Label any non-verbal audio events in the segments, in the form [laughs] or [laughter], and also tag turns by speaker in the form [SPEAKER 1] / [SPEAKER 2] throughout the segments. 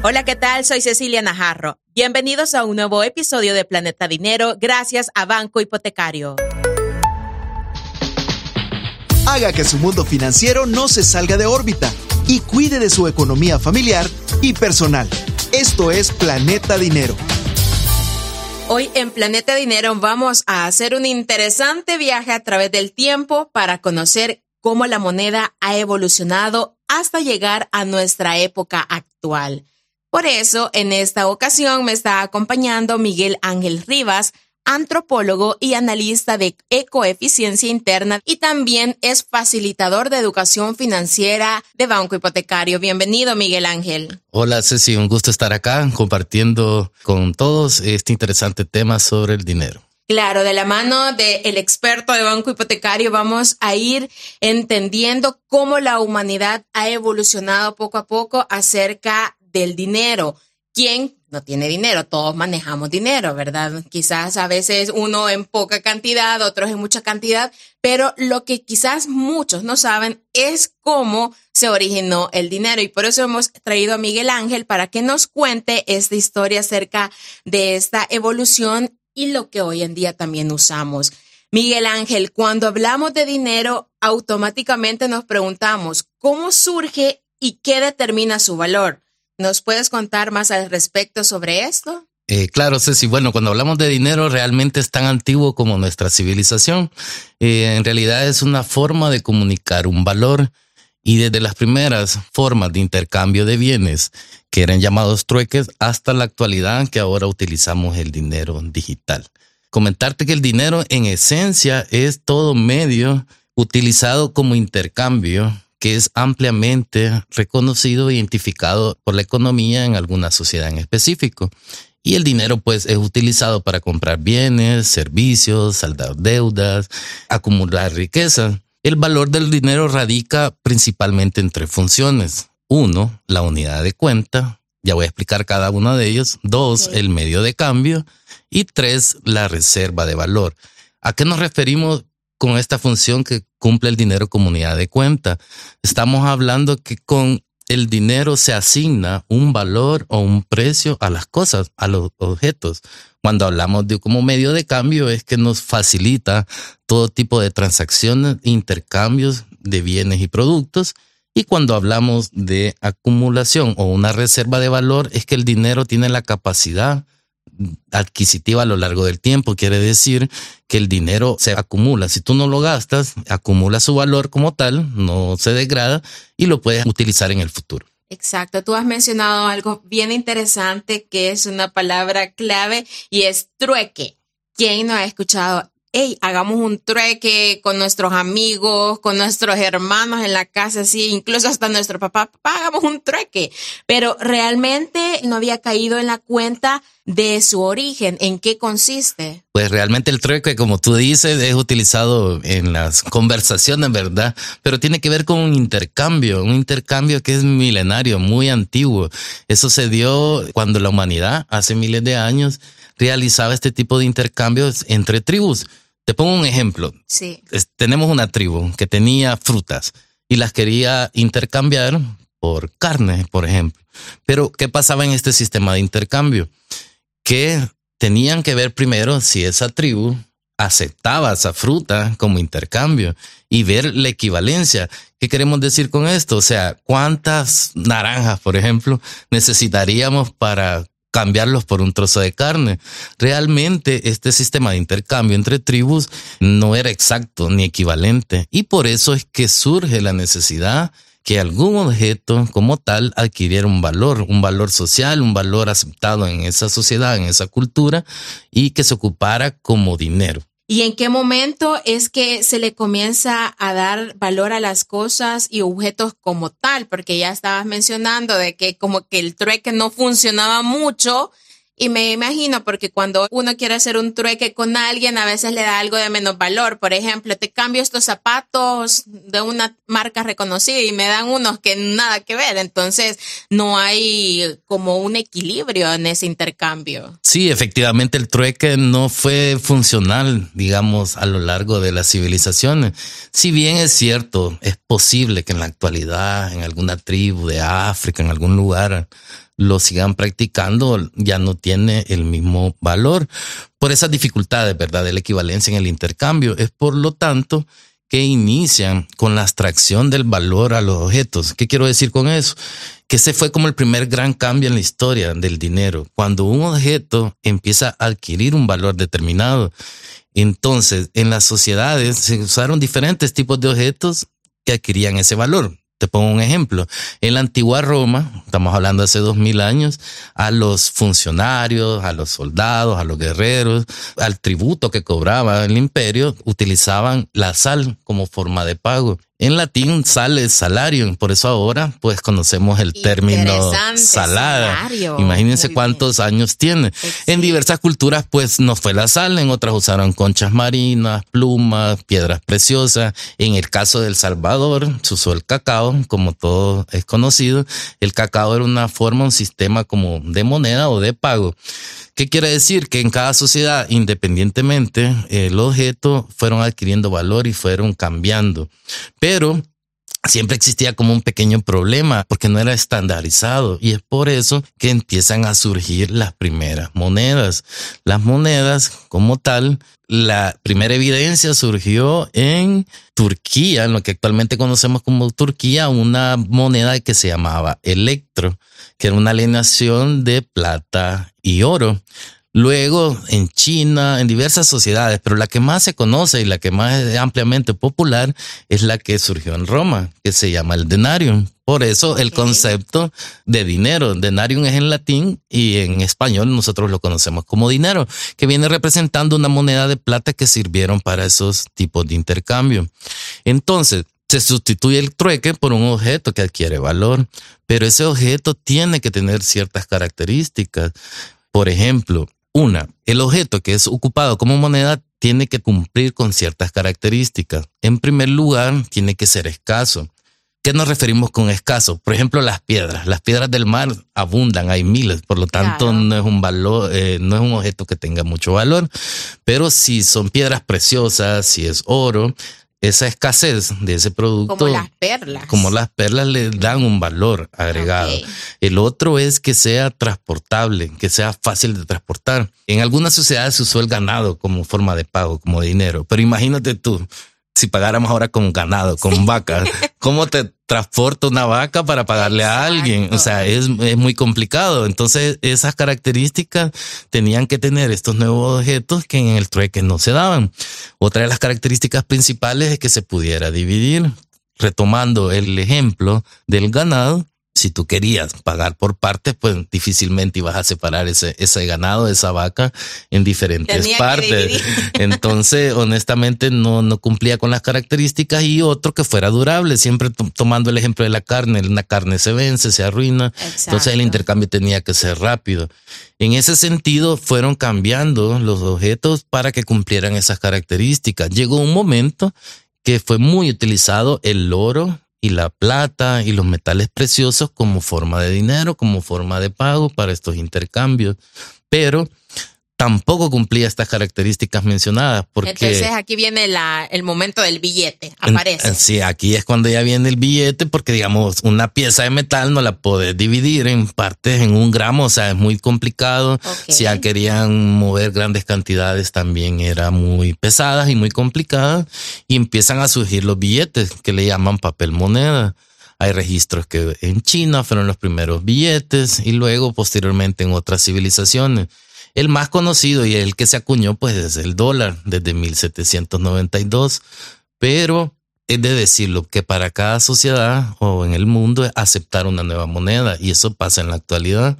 [SPEAKER 1] Hola, ¿qué tal? Soy Cecilia Najarro. Bienvenidos a un nuevo episodio de Planeta Dinero gracias a Banco Hipotecario.
[SPEAKER 2] Haga que su mundo financiero no se salga de órbita y cuide de su economía familiar y personal. Esto es Planeta Dinero.
[SPEAKER 1] Hoy en Planeta Dinero vamos a hacer un interesante viaje a través del tiempo para conocer cómo la moneda ha evolucionado hasta llegar a nuestra época actual. Por eso, en esta ocasión me está acompañando Miguel Ángel Rivas, antropólogo y analista de ecoeficiencia interna y también es facilitador de educación financiera de Banco Hipotecario. Bienvenido, Miguel Ángel.
[SPEAKER 3] Hola, Ceci, un gusto estar acá compartiendo con todos este interesante tema sobre el dinero.
[SPEAKER 1] Claro, de la mano del experto de Banco Hipotecario vamos a ir entendiendo cómo la humanidad ha evolucionado poco a poco acerca del dinero. ¿Quién no tiene dinero? Todos manejamos dinero, ¿verdad? Quizás a veces uno en poca cantidad, otros en mucha cantidad, pero lo que quizás muchos no saben es cómo se originó el dinero y por eso hemos traído a Miguel Ángel para que nos cuente esta historia acerca de esta evolución y lo que hoy en día también usamos. Miguel Ángel, cuando hablamos de dinero, automáticamente nos preguntamos cómo surge y qué determina su valor. ¿Nos puedes contar más al respecto sobre esto?
[SPEAKER 3] Eh, claro, Ceci. Bueno, cuando hablamos de dinero, realmente es tan antiguo como nuestra civilización. Eh, en realidad es una forma de comunicar un valor y desde las primeras formas de intercambio de bienes, que eran llamados trueques, hasta la actualidad que ahora utilizamos el dinero digital. Comentarte que el dinero en esencia es todo medio utilizado como intercambio que es ampliamente reconocido e identificado por la economía en alguna sociedad en específico. Y el dinero pues es utilizado para comprar bienes, servicios, saldar deudas, acumular riqueza. El valor del dinero radica principalmente en tres funciones. Uno, la unidad de cuenta. Ya voy a explicar cada uno de ellos. Dos, el medio de cambio. Y tres, la reserva de valor. ¿A qué nos referimos con esta función que cumple el dinero como unidad de cuenta. Estamos hablando que con el dinero se asigna un valor o un precio a las cosas, a los objetos. Cuando hablamos de como medio de cambio es que nos facilita todo tipo de transacciones, intercambios de bienes y productos. Y cuando hablamos de acumulación o una reserva de valor es que el dinero tiene la capacidad adquisitiva a lo largo del tiempo. Quiere decir que el dinero se acumula. Si tú no lo gastas, acumula su valor como tal, no se degrada y lo puedes utilizar en el futuro.
[SPEAKER 1] Exacto, tú has mencionado algo bien interesante que es una palabra clave y es trueque. ¿Quién no ha escuchado hey, hagamos un trueque con nuestros amigos, con nuestros hermanos en la casa, sí, incluso hasta nuestro papá, papá, hagamos un trueque. Pero realmente no había caído en la cuenta de su origen, en qué consiste.
[SPEAKER 3] Pues realmente el trueque, como tú dices, es utilizado en las conversaciones, ¿verdad? Pero tiene que ver con un intercambio, un intercambio que es milenario, muy antiguo. Eso se dio cuando la humanidad, hace miles de años, realizaba este tipo de intercambios entre tribus. Te pongo un ejemplo.
[SPEAKER 1] Sí.
[SPEAKER 3] tenemos una tribu que tenía frutas y las quería intercambiar por carne, por ejemplo. Pero, ¿qué pasaba en este sistema de intercambio? Que tenían que ver primero si esa tribu aceptaba esa fruta como intercambio y ver la equivalencia. ¿Qué queremos decir con esto? O sea, ¿cuántas naranjas, por ejemplo, necesitaríamos para cambiarlos por un trozo de carne. Realmente este sistema de intercambio entre tribus no era exacto ni equivalente y por eso es que surge la necesidad que algún objeto como tal adquiriera un valor, un valor social, un valor aceptado en esa sociedad, en esa cultura y que se ocupara como dinero.
[SPEAKER 1] ¿Y en qué momento es que se le comienza a dar valor a las cosas y objetos como tal? Porque ya estabas mencionando de que como que el trueque no funcionaba mucho y me imagino porque cuando uno quiere hacer un trueque con alguien, a veces le da algo de menos valor. Por ejemplo, te cambio estos zapatos de una marca reconocida y me dan unos que nada que ver. Entonces, no hay como un equilibrio en ese intercambio.
[SPEAKER 3] Sí, efectivamente, el trueque no fue funcional, digamos, a lo largo de las civilizaciones. Si bien es cierto, es posible que en la actualidad, en alguna tribu de África, en algún lugar, lo sigan practicando, ya no tiene el mismo valor por esas dificultades, ¿verdad? De la equivalencia en el intercambio. Es por lo tanto que inician con la abstracción del valor a los objetos. ¿Qué quiero decir con eso? Que ese fue como el primer gran cambio en la historia del dinero. Cuando un objeto empieza a adquirir un valor determinado, entonces en las sociedades se usaron diferentes tipos de objetos que adquirían ese valor. Te pongo un ejemplo. En la antigua Roma, estamos hablando hace dos mil años, a los funcionarios, a los soldados, a los guerreros, al tributo que cobraba el imperio, utilizaban la sal como forma de pago. En latín sale salario, por eso ahora pues conocemos el término salada. Imagínense cuántos años tiene. En diversas culturas pues no fue la sal, en otras usaron conchas marinas, plumas, piedras preciosas. En el caso del Salvador se usó el cacao, como todo es conocido. El cacao era una forma, un sistema como de moneda o de pago. ¿Qué quiere decir? Que en cada sociedad, independientemente, el objeto fueron adquiriendo valor y fueron cambiando. Pero siempre existía como un pequeño problema porque no era estandarizado y es por eso que empiezan a surgir las primeras monedas. Las monedas como tal, la primera evidencia surgió en Turquía, en lo que actualmente conocemos como Turquía, una moneda que se llamaba electro, que era una alineación de plata y oro. Luego en China, en diversas sociedades, pero la que más se conoce y la que más es ampliamente popular es la que surgió en Roma, que se llama el denarium. Por eso el concepto de dinero, denarium es en latín y en español nosotros lo conocemos como dinero, que viene representando una moneda de plata que sirvieron para esos tipos de intercambio. Entonces, se sustituye el trueque por un objeto que adquiere valor, pero ese objeto tiene que tener ciertas características. Por ejemplo, una, el objeto que es ocupado como moneda tiene que cumplir con ciertas características. En primer lugar, tiene que ser escaso. ¿Qué nos referimos con escaso? Por ejemplo, las piedras. Las piedras del mar abundan, hay miles, por lo tanto no es un valor, eh, no es un objeto que tenga mucho valor. Pero si son piedras preciosas, si es oro, esa escasez de ese producto.
[SPEAKER 1] Como las perlas.
[SPEAKER 3] Como las perlas le dan un valor agregado. El otro es que sea transportable, que sea fácil de transportar. En algunas sociedades se usó el ganado como forma de pago, como dinero. Pero imagínate tú, si pagáramos ahora con ganado, con vacas, ¿cómo te transporta una vaca para pagarle a alguien? O sea, es, es, muy complicado. Entonces, esas características tenían que tener estos nuevos objetos que en el trueque no se daban. Otra de las características principales es que se pudiera dividir. Retomando el ejemplo del ganado, si tú querías pagar por partes, pues difícilmente ibas a separar ese, ese ganado, esa vaca en diferentes partes. [laughs] Entonces, honestamente, no, no cumplía con las características y otro que fuera durable, siempre tomando el ejemplo de la carne, la carne se vence, se arruina. Entonces el intercambio tenía que ser rápido. En ese sentido, fueron cambiando los objetos para que cumplieran esas características. Llegó un momento que fue muy utilizado el oro, y la plata y los metales preciosos como forma de dinero, como forma de pago para estos intercambios. Pero tampoco cumplía estas características mencionadas. Porque,
[SPEAKER 1] Entonces aquí viene la, el momento del billete, aparece.
[SPEAKER 3] Sí, aquí es cuando ya viene el billete, porque digamos, una pieza de metal no la puedes dividir en partes en un gramo, o sea, es muy complicado. Si ya querían mover grandes cantidades, también era muy pesadas y muy complicadas, y empiezan a surgir los billetes que le llaman papel moneda. Hay registros que en China fueron los primeros billetes y luego posteriormente en otras civilizaciones. El más conocido y el que se acuñó pues es el dólar desde 1792, pero es de decirlo que para cada sociedad o en el mundo es aceptar una nueva moneda y eso pasa en la actualidad.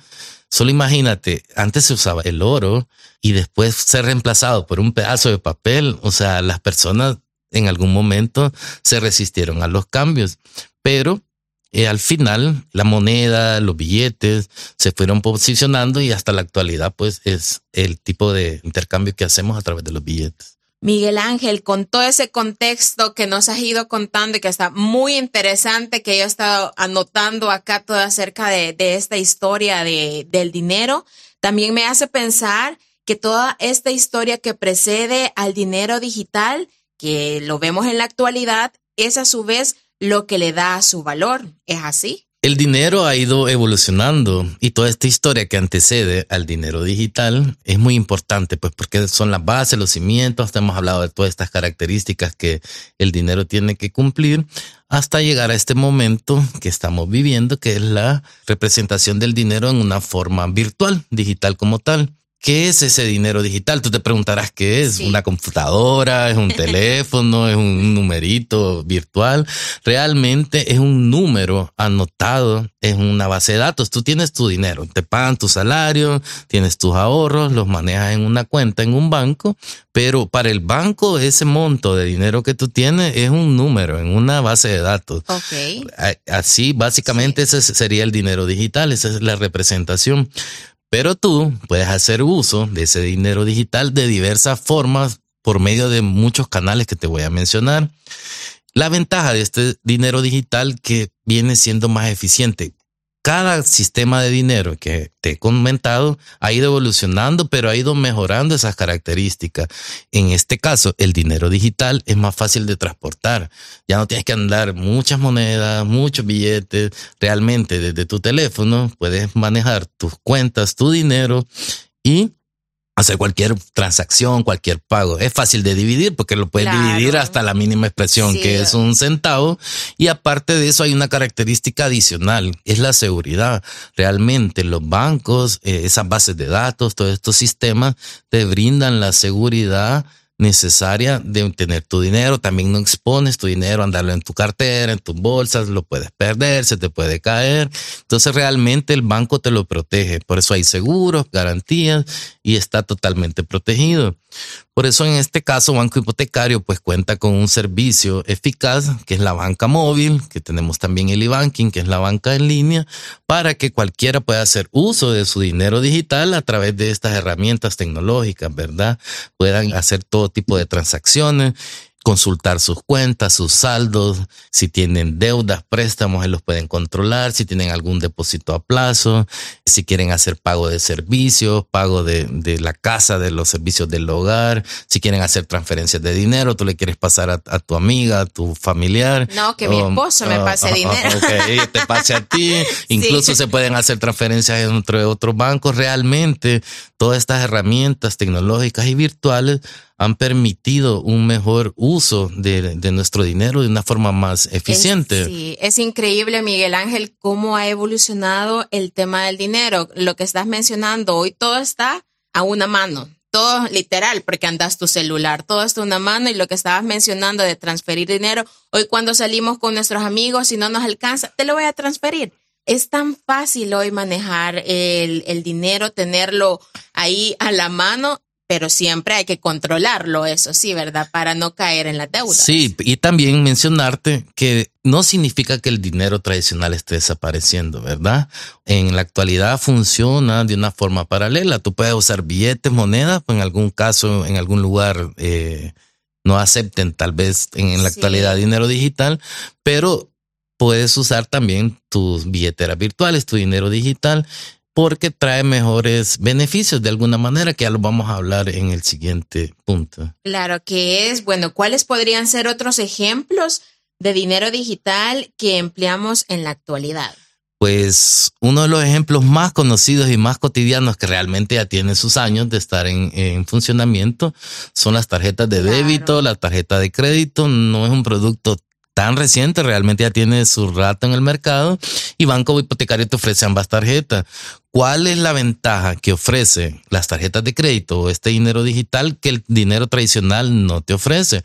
[SPEAKER 3] Solo imagínate, antes se usaba el oro y después ser reemplazado por un pedazo de papel. O sea, las personas en algún momento se resistieron a los cambios, pero y al final, la moneda, los billetes se fueron posicionando y hasta la actualidad, pues es el tipo de intercambio que hacemos a través de los billetes.
[SPEAKER 1] Miguel Ángel, con todo ese contexto que nos has ido contando y que está muy interesante, que yo he estado anotando acá todo acerca de, de esta historia de, del dinero, también me hace pensar que toda esta historia que precede al dinero digital, que lo vemos en la actualidad, es a su vez lo que le da su valor. ¿Es así?
[SPEAKER 3] El dinero ha ido evolucionando y toda esta historia que antecede al dinero digital es muy importante, pues porque son las bases, los cimientos, hemos hablado de todas estas características que el dinero tiene que cumplir hasta llegar a este momento que estamos viviendo, que es la representación del dinero en una forma virtual, digital como tal. ¿Qué es ese dinero digital? Tú te preguntarás qué es, una computadora, es un [laughs] teléfono, es un numerito virtual. Realmente es un número anotado en una base de datos. Tú tienes tu dinero, te pagan tu salario, tienes tus ahorros, los manejas en una cuenta, en un banco, pero para el banco ese monto de dinero que tú tienes es un número en una base de datos. Así, básicamente ese sería el dinero digital, esa es la representación. Pero tú puedes hacer uso de ese dinero digital de diversas formas por medio de muchos canales que te voy a mencionar. La ventaja de este dinero digital que viene siendo más eficiente cada sistema de dinero que te he comentado ha ido evolucionando, pero ha ido mejorando esas características. En este caso, el dinero digital es más fácil de transportar. Ya no tienes que andar muchas monedas, muchos billetes. Realmente desde tu teléfono puedes manejar tus cuentas, tu dinero y hacer cualquier transacción, cualquier pago. Es fácil de dividir porque lo puedes dividir hasta la mínima expresión, que es un centavo. Y aparte de eso hay una característica adicional, es la seguridad. Realmente los bancos, eh, esas bases de datos, todos estos sistemas te brindan la seguridad necesaria de tener tu dinero. También no expones tu dinero, andarlo en tu cartera, en tus bolsas, lo puedes perder, se te puede caer. Entonces realmente el banco te lo protege. Por eso hay seguros, garantías y está totalmente protegido. Por eso en este caso Banco Hipotecario pues cuenta con un servicio eficaz que es la banca móvil, que tenemos también el e-banking, que es la banca en línea, para que cualquiera pueda hacer uso de su dinero digital a través de estas herramientas tecnológicas, ¿verdad? Puedan hacer todo tipo de transacciones consultar sus cuentas, sus saldos, si tienen deudas, préstamos, los pueden controlar, si tienen algún depósito a plazo, si quieren hacer pago de servicios, pago de, de la casa, de los servicios del hogar, si quieren hacer transferencias de dinero, tú le quieres pasar a, tu amiga, a tu familiar.
[SPEAKER 1] No, que mi esposo me pase dinero.
[SPEAKER 3] Ok, te pase a ti. [laughs] Incluso se pueden hacer transferencias entre otros bancos. Realmente, todas estas herramientas tecnológicas y virtuales han permitido un mejor uso de, nuestro dinero de una forma más eficiente.
[SPEAKER 1] sí, es increíble, Miguel Ángel, cómo ha evolucionado el tema del dinero. Lo que estás mencionando, hoy todo está a una mano. Todo literal, porque andas tu celular, todo está a una mano y lo que estabas mencionando de transferir dinero, hoy cuando salimos con nuestros amigos y no nos alcanza, te lo voy a transferir. Es tan fácil hoy manejar el, el dinero, tenerlo ahí a la mano pero siempre hay que controlarlo, eso sí, ¿verdad? Para no caer en la deuda.
[SPEAKER 3] Sí, y también mencionarte que no significa que el dinero tradicional esté desapareciendo, ¿verdad? En la actualidad funciona de una forma paralela. Tú puedes usar billetes, monedas, pues en algún caso, en algún lugar eh, no acepten tal vez en, la actualidad dinero digital, pero puedes usar también tus billeteras virtuales, tu dinero digital porque trae mejores beneficios de alguna manera, que ya lo vamos a hablar en el siguiente punto.
[SPEAKER 1] Claro que es, bueno, ¿cuáles podrían ser otros ejemplos de dinero digital que empleamos en la actualidad?
[SPEAKER 3] Pues uno de los ejemplos más conocidos y más cotidianos que realmente ya tiene sus años de estar en, funcionamiento son las tarjetas de débito, la tarjeta de crédito. No es un producto tan reciente, realmente ya tiene su rato en el mercado y Banco Hipotecario te ofrece ambas tarjetas. ¿Cuál es la ventaja que ofrece las tarjetas de crédito o este dinero digital que el dinero tradicional no te ofrece?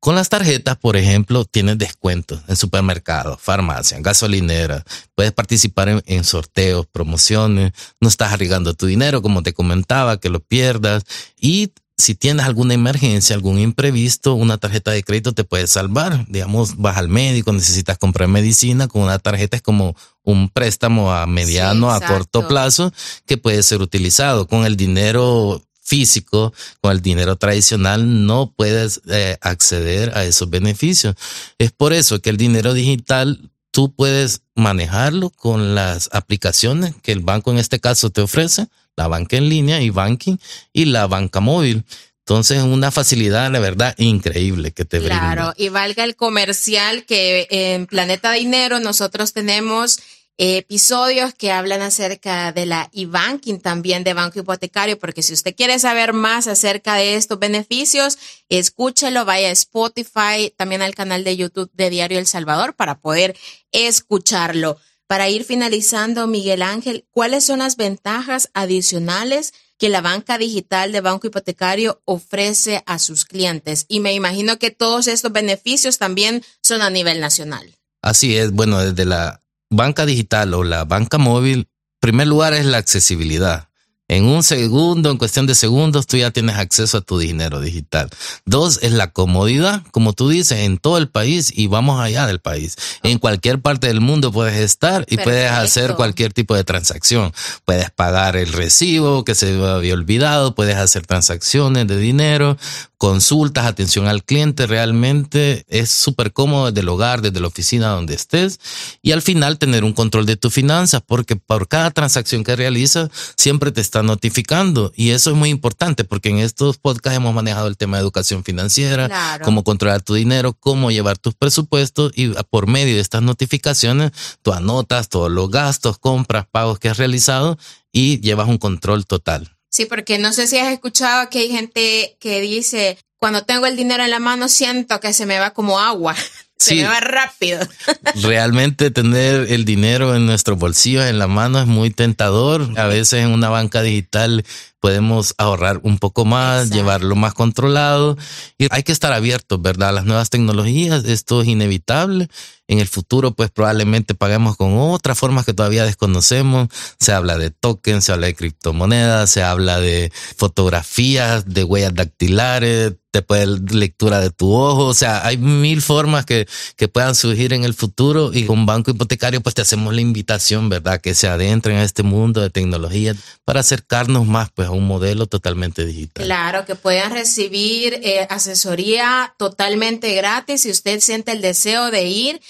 [SPEAKER 3] Con las tarjetas, por ejemplo, tienes descuentos en supermercados, farmacia, gasolinera. Puedes participar en, en, sorteos, promociones. No estás arriesgando tu dinero, como te comentaba, que lo pierdas. Y si tienes alguna emergencia, algún imprevisto, una tarjeta de crédito te puede salvar. Digamos, vas al médico, necesitas comprar medicina, con una tarjeta es como un préstamo a mediano, a corto plazo que puede ser utilizado. Con el dinero físico, con el dinero tradicional, no puedes eh, acceder a esos beneficios. Es por eso que el dinero digital tú puedes manejarlo con las aplicaciones que el banco en este caso te ofrece la banca en línea y banking y la banca móvil. Entonces, una facilidad, la verdad, increíble que te brinda.
[SPEAKER 1] Claro, y valga el comercial que en Planeta Dinero nosotros tenemos episodios que hablan acerca de la e-banking, también de banco hipotecario, porque si usted quiere saber más acerca de estos beneficios, escúchelo, vaya a Spotify, también al canal de YouTube de Diario El Salvador para poder escucharlo. Para ir finalizando, Miguel Ángel, ¿cuáles son las ventajas adicionales que la banca digital de banco hipotecario ofrece a sus clientes? Y me imagino que todos estos beneficios también son a nivel nacional.
[SPEAKER 3] Así es, bueno, desde la banca digital o la banca móvil, en primer lugar es la accesibilidad. En un segundo, en cuestión de segundos, tú ya tienes acceso a tu dinero digital. Dos, es la comodidad, como tú dices, en todo el país y vamos allá del país. En cualquier parte del mundo puedes estar y puedes hacer cualquier tipo de transacción. Puedes pagar el recibo que se había olvidado, puedes hacer transacciones de dinero, consultas, atención al cliente, realmente es súper cómodo desde el hogar, desde la oficina donde estés y al final tener un control de tus finanzas porque por cada transacción que realizas siempre te está notificando y eso es muy importante porque en estos podcasts hemos manejado el tema de educación financiera, cómo controlar tu dinero, cómo llevar tus presupuestos y por medio de estas notificaciones tú anotas todos los gastos, compras, pagos que has realizado y llevas un control total.
[SPEAKER 1] Sí, porque no sé si has escuchado que hay gente que dice, cuando tengo el dinero en la mano siento que se me va como agua. [laughs] Se me va rápido. [laughs]
[SPEAKER 3] Realmente tener el dinero en nuestro bolsillo, en la mano, es muy tentador. A veces en una banca digital podemos ahorrar un poco más, llevarlo más controlado y hay que estar abiertos, ¿verdad? Las nuevas tecnologías, esto es inevitable. En el futuro, pues probablemente paguemos con otras formas que todavía desconocemos. Se habla de tokens, se habla de criptomonedas, se habla de fotografías, de huellas dactilares, te puede lectura de tu ojo. O sea, hay mil formas que, que puedan surgir en el futuro y con Banco Hipotecario, pues te hacemos la invitación, ¿verdad? Que se adentren a este mundo de tecnología para acercarnos más, pues, un modelo totalmente digital.
[SPEAKER 1] Claro, que puedan recibir eh, asesoría totalmente gratis si usted siente el deseo de ir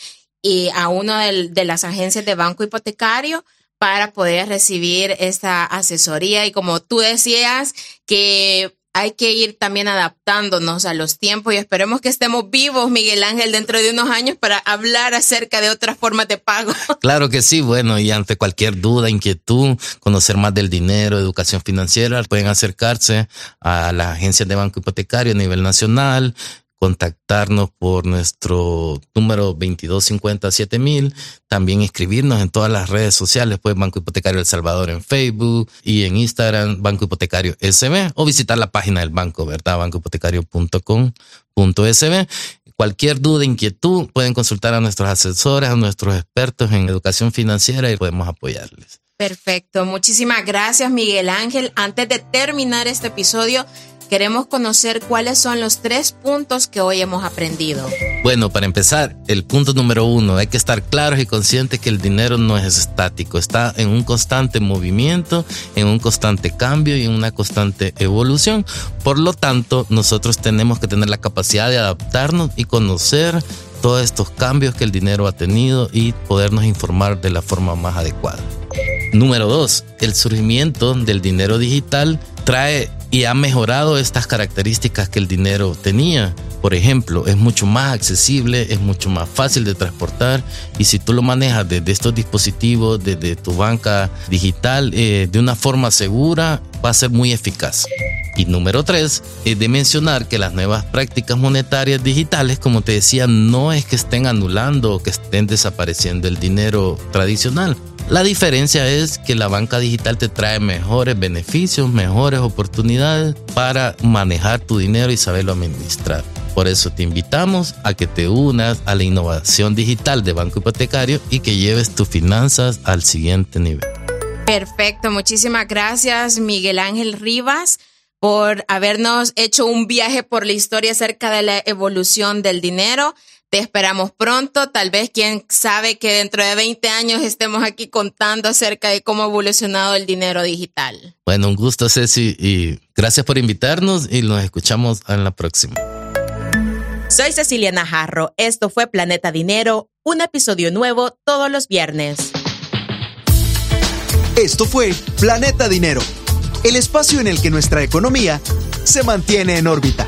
[SPEAKER 1] y a una de las agencias de banco hipotecario para poder recibir esta asesoría. Y como tú decías, que hay que ir también adaptándonos a los tiempos y esperemos que estemos vivos, Miguel Ángel, dentro de unos años para hablar acerca de otras formas de pago. [laughs]
[SPEAKER 3] Claro que sí, bueno, y ante cualquier duda, inquietud, conocer más del dinero, educación financiera, pueden acercarse a las agencias de banco hipotecario a nivel nacional, contactarnos por nuestro número 22507000, también escribirnos en todas las redes sociales, pues Banco Hipotecario El Salvador en Facebook y en Instagram Banco Hipotecario SB o visitar la página del banco, ¿verdad? bancohipotecario.com.sb. Cualquier duda, inquietud, pueden consultar a nuestros asesores, a nuestros expertos en educación financiera y podemos apoyarles.
[SPEAKER 1] Perfecto, muchísimas gracias Miguel Ángel. Antes de terminar este episodio, queremos conocer cuáles son los tres puntos que hoy hemos aprendido.
[SPEAKER 3] Bueno, para empezar, el punto número uno, hay que estar claros y conscientes que el dinero no es estático, está en un constante movimiento, en un constante cambio y en una constante evolución. Por lo tanto, nosotros tenemos que tener la capacidad de adaptarnos y conocer todos estos cambios que el dinero ha tenido y podernos informar de la forma más adecuada. Número dos, el surgimiento del dinero digital trae y ha mejorado estas características que el dinero tenía. Por ejemplo, es mucho más accesible, es mucho más fácil de transportar y si tú lo manejas desde estos dispositivos, desde tu banca digital, eh, de una forma segura, va a ser muy eficaz. Y número tres, es de mencionar que las nuevas prácticas monetarias digitales, como te decía, no es que estén anulando o que estén desapareciendo el dinero tradicional. La diferencia es que la banca digital te trae mejores beneficios, mejores oportunidades para manejar tu dinero y saberlo administrar. Por eso te invitamos a que te unas a la innovación digital de Banco Hipotecario y que lleves tus finanzas al siguiente nivel.
[SPEAKER 1] Perfecto, muchísimas gracias Miguel Ángel Rivas por habernos hecho un viaje por la historia acerca de la evolución del dinero. Te esperamos pronto. Tal vez, quién sabe que dentro de 20 años estemos aquí contando acerca de cómo ha evolucionado el dinero digital.
[SPEAKER 3] Bueno, un gusto, Ceci, y gracias por invitarnos y nos escuchamos en la próxima.
[SPEAKER 1] Soy Cecilia Najarro. Esto fue Planeta Dinero, un episodio nuevo todos los viernes.
[SPEAKER 2] Esto fue Planeta Dinero, el espacio en el que nuestra economía se mantiene en órbita.